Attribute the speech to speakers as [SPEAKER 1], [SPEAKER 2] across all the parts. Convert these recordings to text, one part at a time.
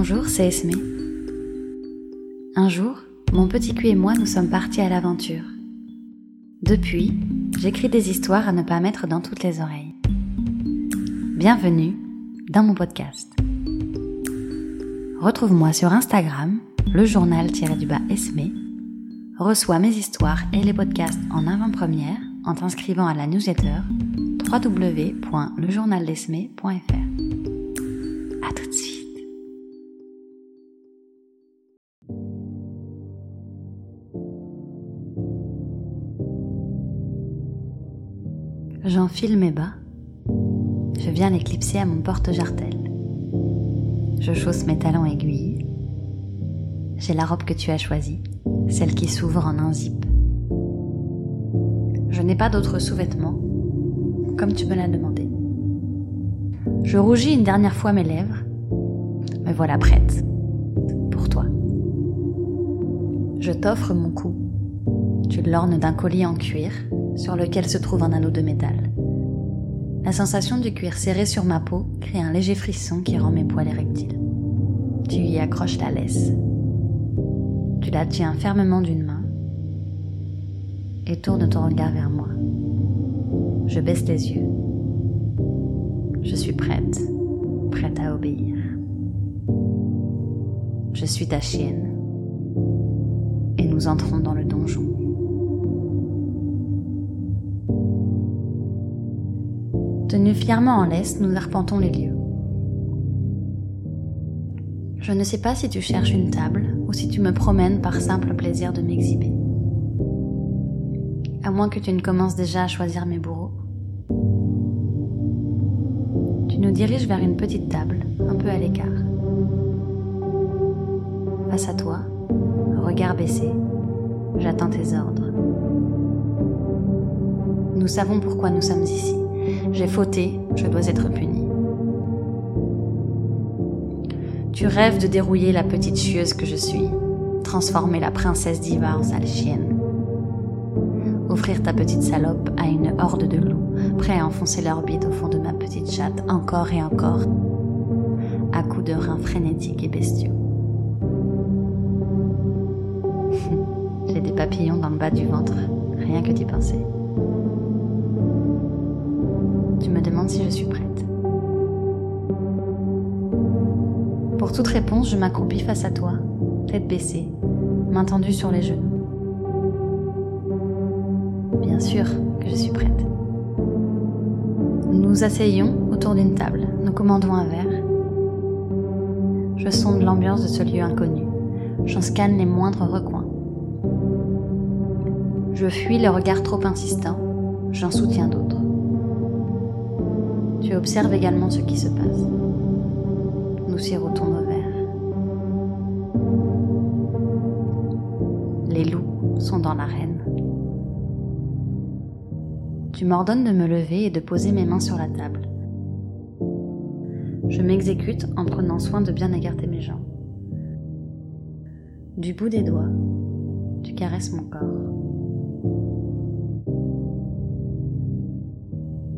[SPEAKER 1] Bonjour, c'est Esme. Un jour, mon petit cul et moi nous sommes partis à l'aventure. Depuis, j'écris des histoires à ne pas mettre dans toutes les oreilles. Bienvenue dans mon podcast. Retrouve-moi sur Instagram, le journal-du-bas Esme. Reçois mes histoires et les podcasts en avant-première en t'inscrivant à la newsletter www.lejournaldesme.fr. Mes bas. Je viens l'éclipser à mon porte-jartel. Je chausse mes talons aiguilles. J'ai la robe que tu as choisie, celle qui s'ouvre en un zip. Je n'ai pas d'autres sous-vêtements, comme tu me l'as demandé. Je rougis une dernière fois mes lèvres. Me voilà prête. Pour toi. Je t'offre mon cou. Tu l'ornes d'un collier en cuir sur lequel se trouve un anneau de métal. La sensation du cuir serré sur ma peau crée un léger frisson qui rend mes poils érectiles. Tu y accroches la laisse. Tu la tiens fermement d'une main et tourne ton regard vers moi. Je baisse les yeux. Je suis prête, prête à obéir. Je suis ta chienne et nous entrons dans le donjon. Tenus fièrement en laisse, nous arpentons les lieux. Je ne sais pas si tu cherches une table ou si tu me promènes par simple plaisir de m'exhiber. À moins que tu ne commences déjà à choisir mes bourreaux. Tu nous diriges vers une petite table, un peu à l'écart. Face à toi, regard baissé, j'attends tes ordres. Nous savons pourquoi nous sommes ici. J'ai fauté, je dois être puni. Tu rêves de dérouiller la petite chieuse que je suis, transformer la princesse diva en sale chienne. Offrir ta petite salope à une horde de loups, prêts à enfoncer leur au fond de ma petite chatte encore et encore, à coups de reins frénétiques et bestiaux. J'ai des papillons dans le bas du ventre, rien que d'y penser. Me demandes si je suis prête. Pour toute réponse, je m'accroupis face à toi, tête baissée, main tendue sur les genoux. Bien sûr que je suis prête. Nous nous asseyons autour d'une table, nous commandons un verre. Je sonde l'ambiance de ce lieu inconnu, j'en scanne les moindres recoins. Je fuis le regard trop insistant, j'en soutiens d'autres. Tu observes également ce qui se passe. Nous sirotons nos verres. Les loups sont dans l'arène. Tu m'ordonnes de me lever et de poser mes mains sur la table. Je m'exécute en prenant soin de bien écarter mes jambes. Du bout des doigts, tu caresses mon corps.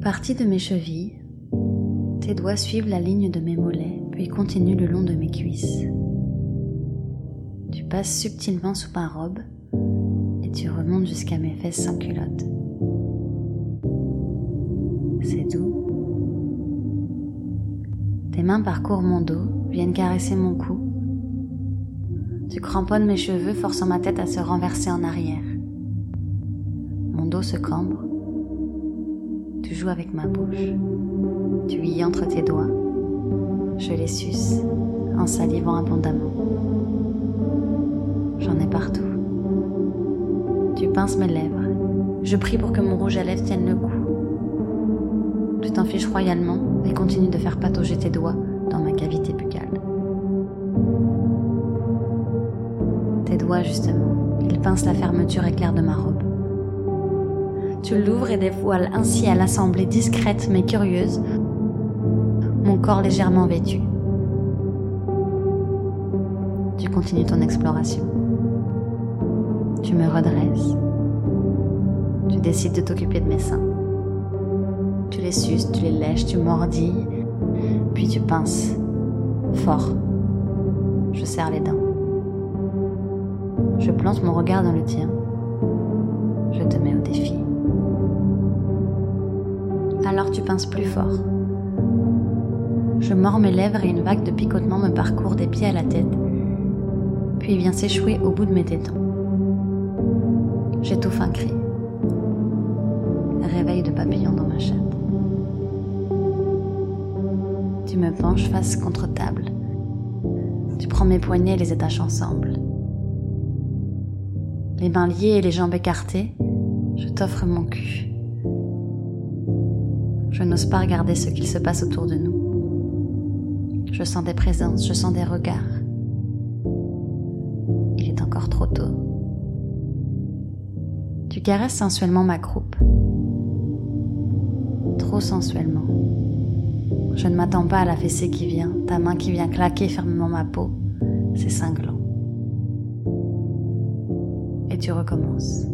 [SPEAKER 1] Parti de mes chevilles, tes doigts suivent la ligne de mes mollets, puis continuent le long de mes cuisses. Tu passes subtilement sous ma robe et tu remontes jusqu'à mes fesses sans culotte. C'est doux. Tes mains parcourent mon dos, viennent caresser mon cou. Tu cramponnes mes cheveux, forçant ma tête à se renverser en arrière. Mon dos se cambre. Tu joues avec ma bouche. Tu y entres tes doigts. Je les suce en salivant abondamment. J'en ai partout. Tu pinces mes lèvres. Je prie pour que mon rouge à lèvres tienne le coup. Tu t'en fiches royalement et continues de faire patauger tes doigts dans ma cavité buccale. Tes doigts, justement, ils pincent la fermeture éclair de ma robe. Tu l'ouvres et dévoiles ainsi à l'assemblée discrète mais curieuse mon corps légèrement vêtu. Tu continues ton exploration. Tu me redresses. Tu décides de t'occuper de mes seins. Tu les suces, tu les lèches, tu mordis, puis tu pinces fort Je serre les dents. Je plante mon regard dans le tien. Je te mets au défi. Alors tu pinces plus fort. Je mords mes lèvres et une vague de picotement me parcourt des pieds à la tête, puis vient s'échouer au bout de mes tétons. J'étouffe un cri. Réveil de papillon dans ma chatte. Tu me penches face contre table. Tu prends mes poignets et les attaches ensemble. Les mains liées et les jambes écartées, je t'offre mon cul. Je n'ose pas regarder ce qu'il se passe autour de nous. Je sens des présences, je sens des regards. Il est encore trop tôt. Tu caresses sensuellement ma croupe. Trop sensuellement. Je ne m'attends pas à la fessée qui vient, ta main qui vient claquer fermement ma peau. C'est cinglant. Et tu recommences.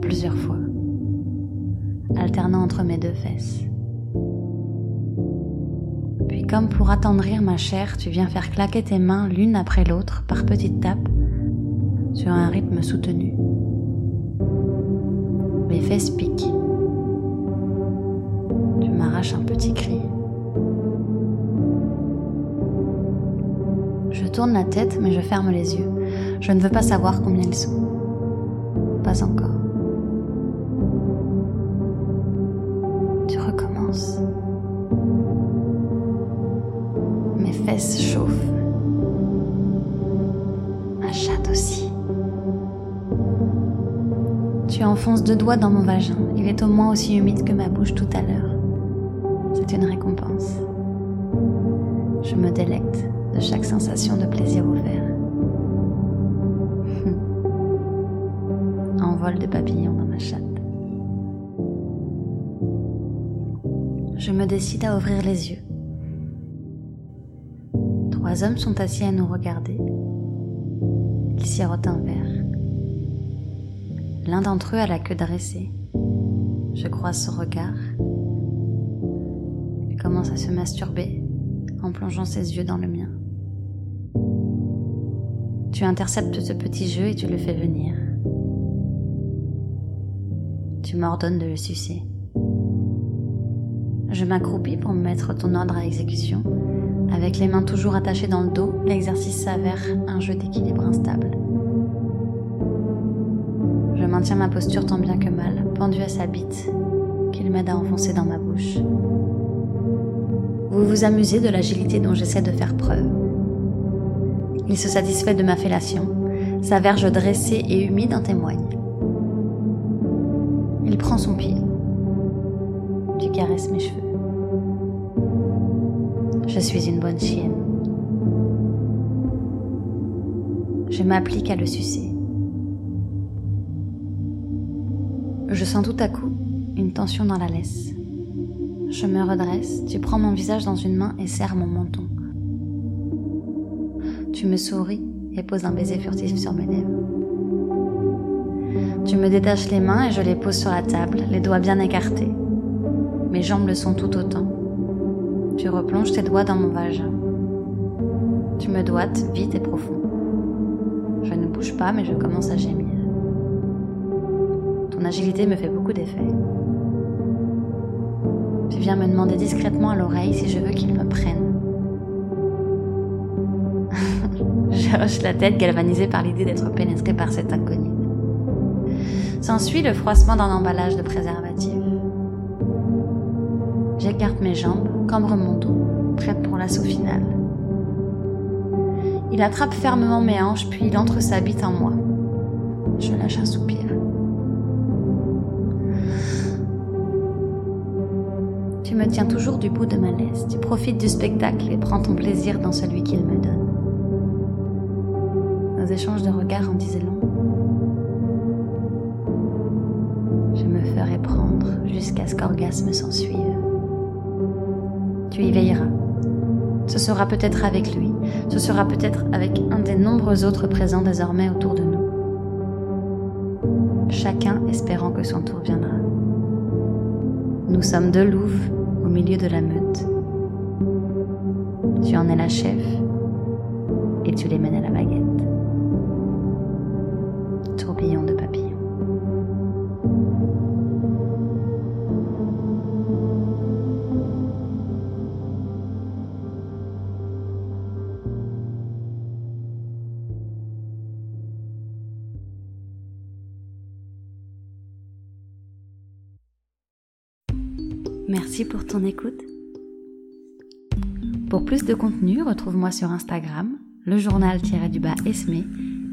[SPEAKER 1] Plusieurs fois. Alternant entre mes deux fesses. Comme pour attendrir ma chair, tu viens faire claquer tes mains l'une après l'autre par petites tapes sur un rythme soutenu. Mes fesses piquent. Tu m'arraches un petit cri. Je tourne la tête, mais je ferme les yeux. Je ne veux pas savoir combien ils sont. Pas encore. Fesses chauffent. Ma chatte aussi. Tu enfonces deux doigts dans mon vagin. Il est au moins aussi humide que ma bouche tout à l'heure. C'est une récompense. Je me délecte de chaque sensation de plaisir ouvert. Envol de papillons dans ma chatte. Je me décide à ouvrir les yeux. Trois hommes sont assis à nous regarder. Ils sirotent un verre. L'un d'entre eux a la queue dressée. Je croise son regard. Il commence à se masturber en plongeant ses yeux dans le mien. Tu interceptes ce petit jeu et tu le fais venir. Tu m'ordonnes de le sucer. Je m'accroupis pour me mettre ton ordre à exécution. Avec les mains toujours attachées dans le dos, l'exercice s'avère un jeu d'équilibre instable. Je maintiens ma posture tant bien que mal, pendue à sa bite, qu'il m'aide à enfoncer dans ma bouche. Vous vous amusez de l'agilité dont j'essaie de faire preuve. Il se satisfait de ma fellation, sa verge dressée et humide en témoigne. Il prend son pied. Tu caresses mes cheveux. Je suis une bonne chienne. Je m'applique à le sucer. Je sens tout à coup une tension dans la laisse. Je me redresse, tu prends mon visage dans une main et serres mon menton. Tu me souris et poses un baiser furtif sur mes lèvres. Tu me détaches les mains et je les pose sur la table, les doigts bien écartés. Mes jambes le sont tout autant. Tu replonges tes doigts dans mon vagin. Tu me doites vite et profond. Je ne bouge pas mais je commence à gémir. Ton agilité me fait beaucoup d'effet. Tu viens me demander discrètement à l'oreille si je veux qu'il me prenne. je hoche la tête galvanisée par l'idée d'être pénétrée par cet inconnu. S'ensuit le froissement d'un emballage de préservatif. J'écarte mes jambes, mon dos, prête pour l'assaut final. Il attrape fermement mes hanches, puis il entre sa bite en moi. Je lâche un soupir. Tu me tiens toujours du bout de ma laisse, tu profites du spectacle et prends ton plaisir dans celui qu'il me donne. Nos échanges de regards en disaient long. Je me ferai prendre jusqu'à ce qu'orgasme s'ensuive. Tu y veilleras. Ce sera peut-être avec lui, ce sera peut-être avec un des nombreux autres présents désormais autour de nous. Chacun espérant que son tour viendra. Nous sommes deux louves au milieu de la meute. Tu en es la chef, tu les mènes à la baguette. Tourbillon de Merci pour ton écoute. Pour plus de contenu, retrouve-moi sur Instagram, le journal-du-bas Esme,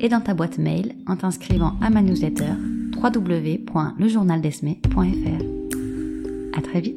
[SPEAKER 1] et dans ta boîte mail en t'inscrivant à ma newsletter www.lejournaldesme.fr. À très vite.